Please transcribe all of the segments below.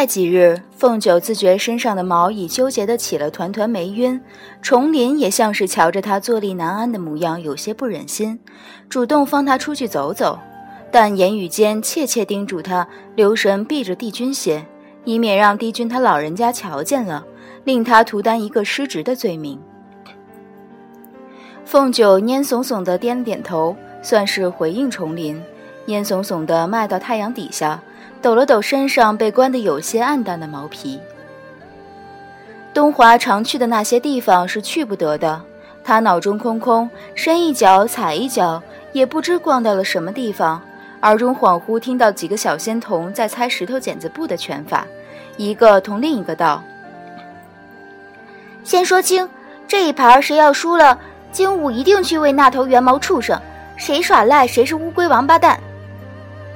再几日，凤九自觉身上的毛已纠结的起了团团霉晕，重林也像是瞧着他坐立难安的模样，有些不忍心，主动放他出去走走，但言语间切切叮嘱他留神避着帝君些，以免让帝君他老人家瞧见了，令他徒担一个失职的罪名。凤九蔫耸耸的点了点头，算是回应重林，蔫耸耸的迈到太阳底下。抖了抖身上被关得有些暗淡的毛皮。东华常去的那些地方是去不得的，他脑中空空，伸一脚踩一脚，也不知逛到了什么地方。耳中恍惚听到几个小仙童在猜石头剪子布的拳法，一个同另一个道：“先说清，这一盘谁要输了，精武一定去喂那头圆毛畜生，谁耍赖谁是乌龟王八蛋。”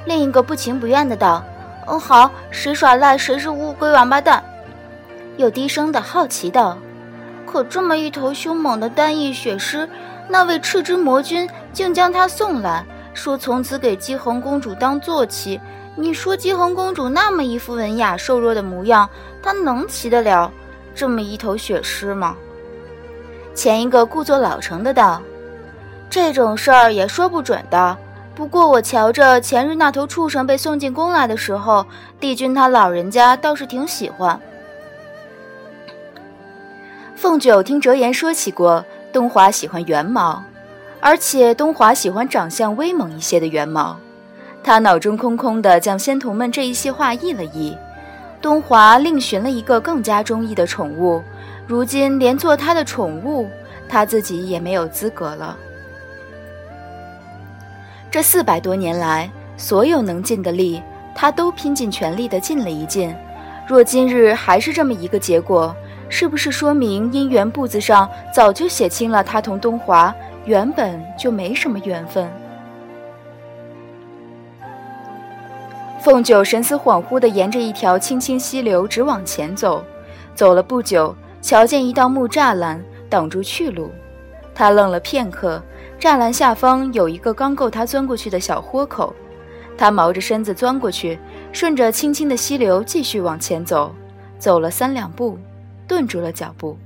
另一个不情不愿的道。哦，好，谁耍赖谁是乌龟王八蛋。又低声的好奇道：“可这么一头凶猛的单翼血狮，那位赤之魔君竟将它送来，说从此给姬恒公主当坐骑。你说姬恒公主那么一副文雅瘦弱的模样，她能骑得了这么一头血狮吗？”前一个故作老成的道：“这种事儿也说不准的。”不过我瞧着前日那头畜生被送进宫来的时候，帝君他老人家倒是挺喜欢。凤九听哲言说起过，东华喜欢圆毛，而且东华喜欢长相威猛一些的圆毛。他脑中空空的，将仙童们这一些话译了译。东华另寻了一个更加中意的宠物，如今连做他的宠物，他自己也没有资格了。这四百多年来，所有能尽的力，他都拼尽全力的尽了一尽。若今日还是这么一个结果，是不是说明姻缘簿子上早就写清了他同东华原本就没什么缘分？凤九神思恍惚地沿着一条青青溪流直往前走，走了不久，瞧见一道木栅栏挡住去路，他愣了片刻。栅栏下方有一个刚够他钻过去的小豁口，他毛着身子钻过去，顺着清清的溪流继续往前走，走了三两步，顿住了脚步。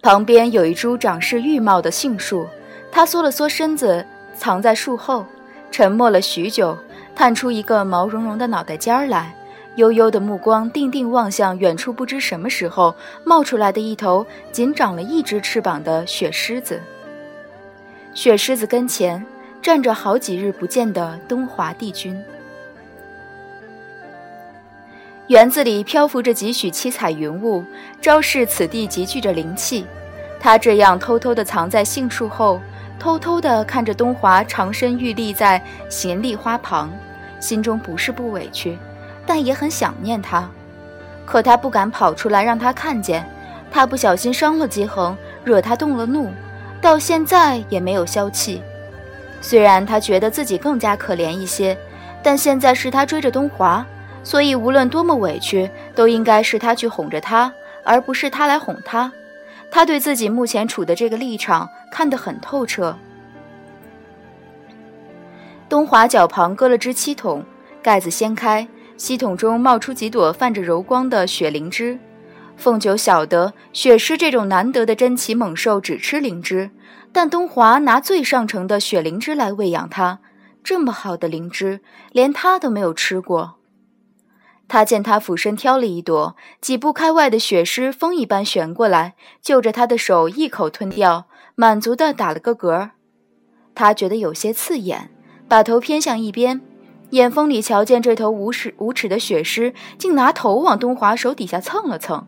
旁边有一株长势郁茂的杏树，他缩了缩身子，藏在树后，沉默了许久，探出一个毛茸茸的脑袋尖儿来。悠悠的目光定定望向远处，不知什么时候冒出来的一头仅长了一只翅膀的雪狮子。雪狮子跟前站着好几日不见的东华帝君。园子里漂浮着几许七彩云雾，昭示此地集聚着灵气。他这样偷偷地藏在杏树后，偷偷地看着东华长身玉立在闲立花旁，心中不是不委屈。但也很想念他，可他不敢跑出来让他看见，他不小心伤了姬恒，惹他动了怒，到现在也没有消气。虽然他觉得自己更加可怜一些，但现在是他追着东华，所以无论多么委屈，都应该是他去哄着他，而不是他来哄他。他对自己目前处的这个立场看得很透彻。东华脚旁搁了只漆桶，盖子掀开。系统中冒出几朵泛着柔光的雪灵芝，凤九晓得雪狮这种难得的珍奇猛兽只吃灵芝，但东华拿最上乘的雪灵芝来喂养它，这么好的灵芝，连他都没有吃过。他见他俯身挑了一朵，几步开外的雪狮风一般旋过来，就着他的手一口吞掉，满足的打了个嗝。他觉得有些刺眼，把头偏向一边。眼风里瞧见这头无耻无耻的雪狮，竟拿头往东华手底下蹭了蹭。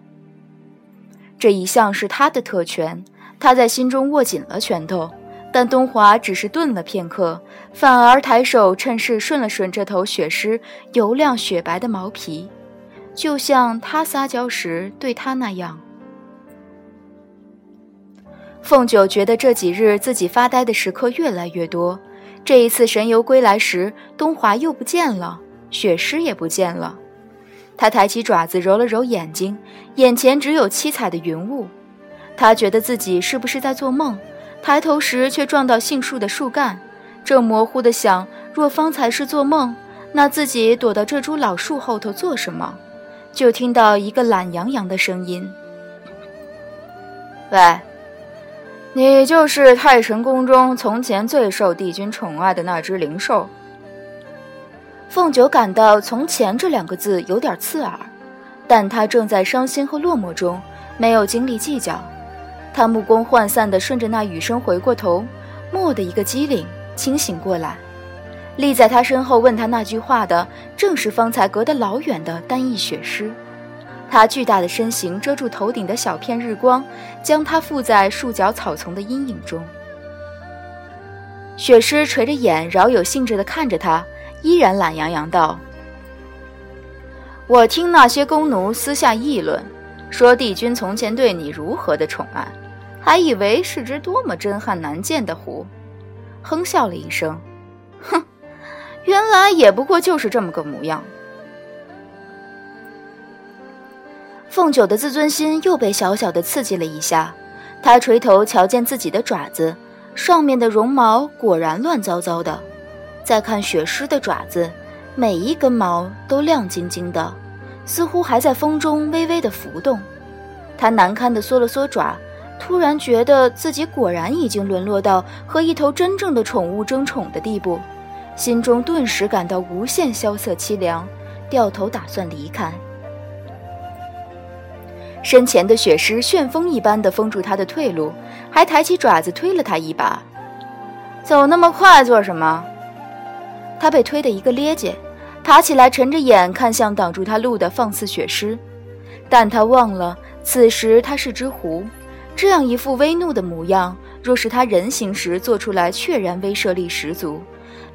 这一向是他的特权，他在心中握紧了拳头。但东华只是顿了片刻，反而抬手趁势顺了顺这头雪狮油亮雪白的毛皮，就像他撒娇时对他那样。凤九觉得这几日自己发呆的时刻越来越多。这一次神游归来时，东华又不见了，雪狮也不见了。他抬起爪子揉了揉眼睛，眼前只有七彩的云雾。他觉得自己是不是在做梦？抬头时却撞到杏树的树干，正模糊地想：若方才是做梦，那自己躲到这株老树后头做什么？就听到一个懒洋洋的声音：“喂，你就是太神宫中从前最受帝君宠爱的那只灵兽。”凤九感到“从前”这两个字有点刺耳，但他正在伤心和落寞中，没有精力计较。他目光涣散地顺着那雨声回过头，蓦的一个机灵，清醒过来。立在他身后问他那句话的，正是方才隔得老远的单翼雪狮。他巨大的身形遮住头顶的小片日光，将他附在树脚草丛的阴影中。雪狮垂着眼，饶有兴致地看着他，依然懒洋洋道：“我听那些宫奴私下议论，说帝君从前对你如何的宠爱，还以为是只多么珍罕难见的狐。”哼笑了一声，哼。原来也不过就是这么个模样。凤九的自尊心又被小小的刺激了一下，他垂头瞧见自己的爪子上面的绒毛果然乱糟糟的，再看雪狮的爪子，每一根毛都亮晶晶的，似乎还在风中微微的浮动。他难堪的缩了缩爪，突然觉得自己果然已经沦落到和一头真正的宠物争宠的地步。心中顿时感到无限萧瑟凄凉，掉头打算离开。身前的雪狮旋风一般的封住他的退路，还抬起爪子推了他一把。走那么快做什么？他被推得一个趔趄，爬起来沉着眼看向挡住他路的放肆雪狮，但他忘了此时他是只狐，这样一副威怒的模样，若是他人形时做出来，确然威慑力十足。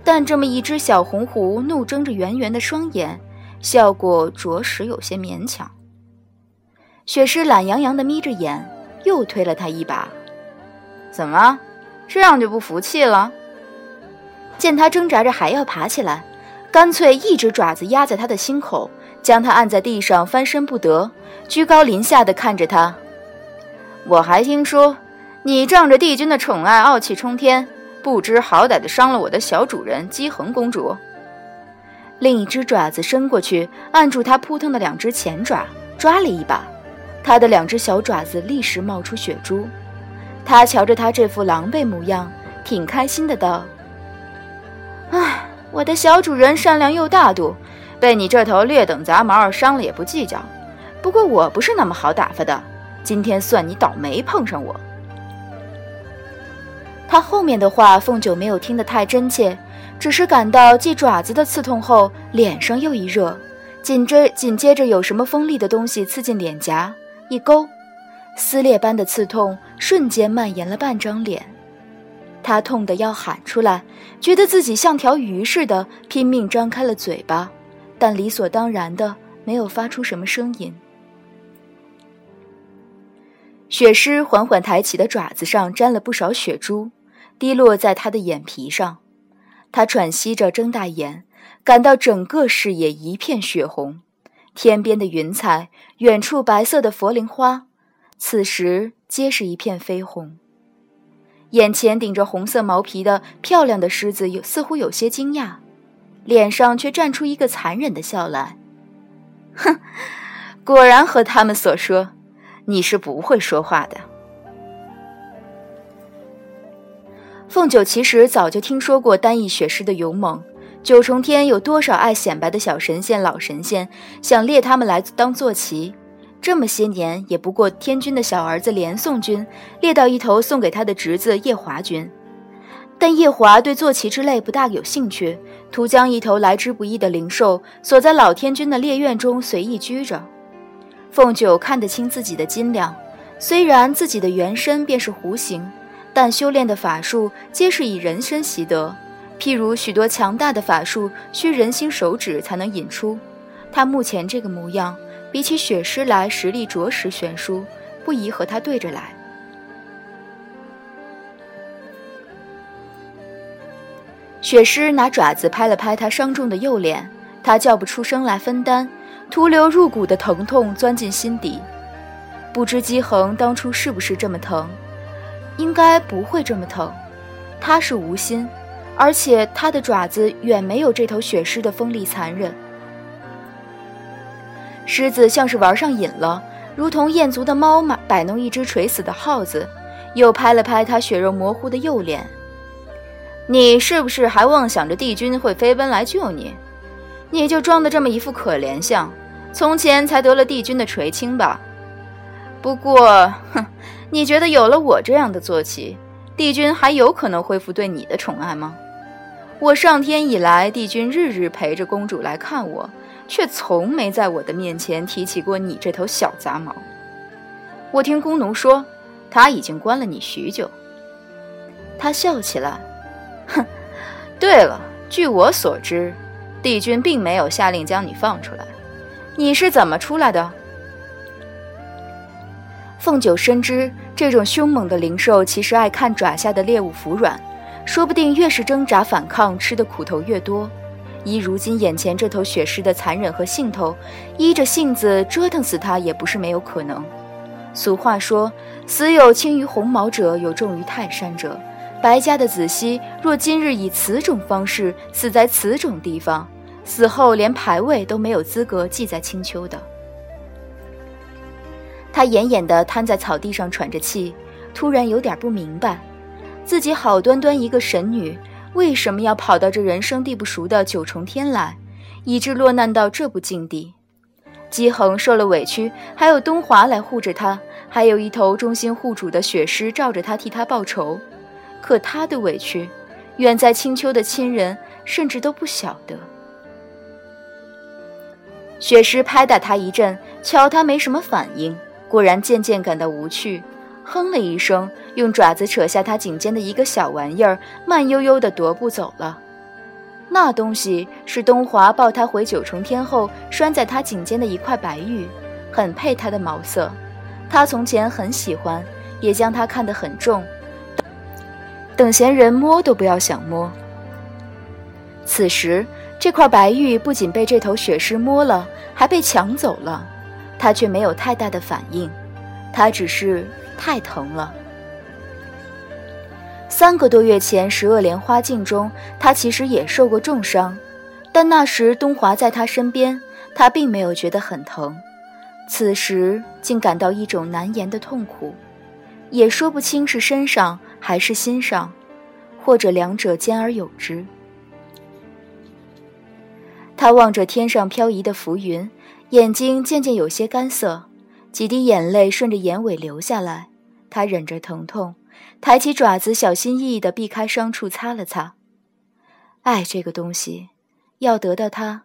但这么一只小红狐怒睁着圆圆的双眼，效果着实有些勉强。雪狮懒洋洋地眯着眼，又推了他一把。怎么，这样就不服气了？见他挣扎着还要爬起来，干脆一只爪子压在他的心口，将他按在地上，翻身不得，居高临下地看着他。我还听说，你仗着帝君的宠爱，傲气冲天。不知好歹的伤了我的小主人姬恒公主。另一只爪子伸过去，按住他扑腾的两只前爪，抓了一把。他的两只小爪子立时冒出血珠。他瞧着他这副狼狈模样，挺开心的道：“唉，我的小主人善良又大度，被你这头劣等杂毛伤了也不计较。不过我不是那么好打发的，今天算你倒霉碰上我。”他后面的话，凤九没有听得太真切，只是感到继爪子的刺痛后，脸上又一热，紧着紧接着有什么锋利的东西刺进脸颊，一勾，撕裂般的刺痛瞬间蔓延了半张脸，他痛得要喊出来，觉得自己像条鱼似的，拼命张开了嘴巴，但理所当然的没有发出什么声音。雪狮缓缓抬起的爪子上沾了不少血珠。滴落在他的眼皮上，他喘息着睁大眼，感到整个视野一片血红。天边的云彩，远处白色的佛铃花，此时皆是一片绯红。眼前顶着红色毛皮的漂亮的狮子，有似乎有些惊讶，脸上却绽出一个残忍的笑来。哼，果然和他们所说，你是不会说话的。凤九其实早就听说过单翼雪狮的勇猛，九重天有多少爱显摆的小神仙、老神仙，想列他们来当坐骑。这么些年，也不过天君的小儿子连宋君列到一头，送给他的侄子叶华君。但叶华对坐骑之类不大有兴趣，图将一头来之不易的灵兽锁在老天君的猎院中随意居着。凤九看得清自己的斤两，虽然自己的原身便是弧形。但修炼的法术皆是以人身习得，譬如许多强大的法术需人心手指才能引出。他目前这个模样，比起雪狮来实力着实悬殊，不宜和他对着来。雪狮拿爪子拍了拍他伤重的右脸，他叫不出声来分担，徒留入骨的疼痛钻进心底。不知姬恒当初是不是这么疼？应该不会这么疼，他是无心，而且它的爪子远没有这头雪狮的锋利残忍。狮子像是玩上瘾了，如同厌足的猫嘛，摆弄一只垂死的耗子，又拍了拍它血肉模糊的右脸。你是不是还妄想着帝君会飞奔来救你？你就装的这么一副可怜相，从前才得了帝君的垂青吧？不过，哼，你觉得有了我这样的坐骑，帝君还有可能恢复对你的宠爱吗？我上天以来，帝君日日陪着公主来看我。却从没在我的面前提起过你这头小杂毛。我听宫奴说，他已经关了你许久。他笑起来，哼，对了，据我所知，帝君并没有下令将你放出来。你是怎么出来的？凤九深知，这种凶猛的灵兽其实爱看爪下的猎物服软，说不定越是挣扎反抗，吃的苦头越多。依如今眼前这头雪狮的残忍和兴头，依着性子折腾死它也不是没有可能。俗话说：“死有轻于鸿毛者，有重于泰山者。”白家的子熙若今日以此种方式死在此种地方，死后连牌位都没有资格记在青丘的。他奄奄地瘫在草地上喘着气，突然有点不明白，自己好端端一个神女。为什么要跑到这人生地不熟的九重天来，以致落难到这步境地？姬恒受了委屈，还有东华来护着他，还有一头忠心护主的雪狮罩着他替他报仇。可他的委屈，远在青丘的亲人甚至都不晓得。雪狮拍打他一阵，瞧他没什么反应，果然渐渐感到无趣。哼了一声，用爪子扯下他颈间的一个小玩意儿，慢悠悠地踱步走了。那东西是东华抱他回九重天后拴在他颈间的一块白玉，很配他的毛色。他从前很喜欢，也将它看得很重，等闲人摸都不要想摸。此时，这块白玉不仅被这头雪狮摸了，还被抢走了，他却没有太大的反应，他只是。太疼了。三个多月前，十恶莲花镜中，他其实也受过重伤，但那时东华在他身边，他并没有觉得很疼。此时竟感到一种难言的痛苦，也说不清是身上还是心上，或者两者兼而有之。他望着天上飘移的浮云，眼睛渐渐有些干涩。几滴眼泪顺着眼尾流下来，他忍着疼痛，抬起爪子，小心翼翼地避开伤处，擦了擦。爱这个东西，要得到它，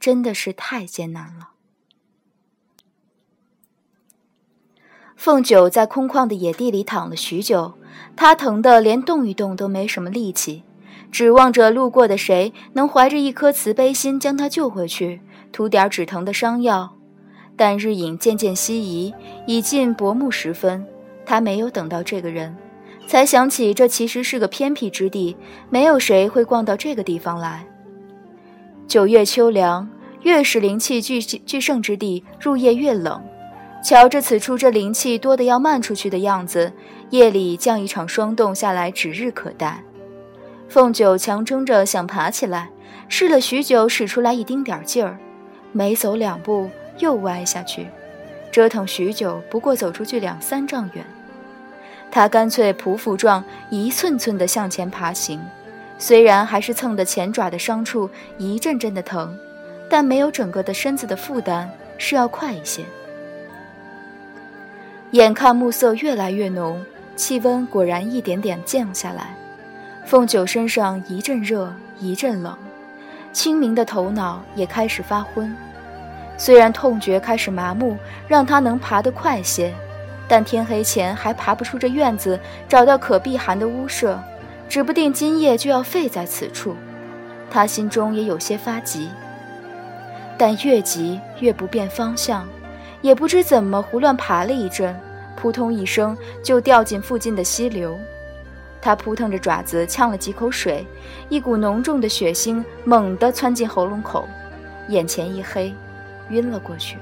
真的是太艰难了。凤九在空旷的野地里躺了许久，他疼得连动一动都没什么力气，指望着路过的谁能怀着一颗慈悲心将他救回去，涂点止疼的伤药。但日影渐渐西移，已近薄暮时分，他没有等到这个人，才想起这其实是个偏僻之地，没有谁会逛到这个地方来。九月秋凉，越是灵气聚聚盛之地，入夜越冷。瞧着此处这灵气多得要漫出去的样子，夜里降一场霜冻下来指日可待。凤九强撑着想爬起来，试了许久，使出来一丁点劲儿，每走两步。又歪下去，折腾许久，不过走出去两三丈远。他干脆匍匐状，一寸寸地向前爬行。虽然还是蹭的前爪的伤处一阵阵的疼，但没有整个的身子的负担，是要快一些。眼看暮色越来越浓，气温果然一点点降下来。凤九身上一阵热，一阵冷，清明的头脑也开始发昏。虽然痛觉开始麻木，让他能爬得快些，但天黑前还爬不出这院子，找到可避寒的屋舍，指不定今夜就要废在此处。他心中也有些发急，但越急越不辨方向，也不知怎么胡乱爬了一阵，扑通一声就掉进附近的溪流。他扑腾着爪子呛了几口水，一股浓重的血腥猛地窜进喉咙口，眼前一黑。晕了过去。